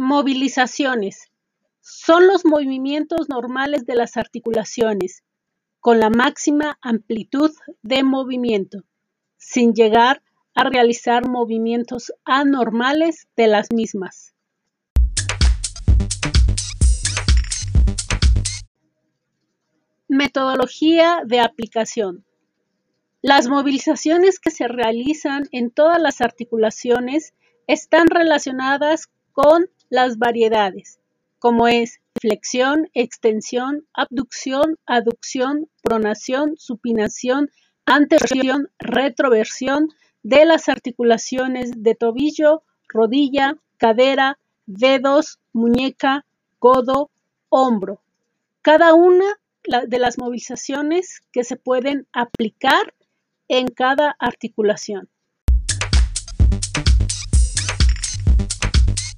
Movilizaciones: son los movimientos normales de las articulaciones, con la máxima amplitud de movimiento, sin llegar a realizar movimientos anormales de las mismas. Metodología de aplicación. Las movilizaciones que se realizan en todas las articulaciones están relacionadas con las variedades, como es flexión, extensión, abducción, aducción, pronación, supinación, anteversión, retroversión de las articulaciones de tobillo, rodilla, cadera, dedos, muñeca, codo, hombro. Cada una de las movilizaciones que se pueden aplicar en cada articulación.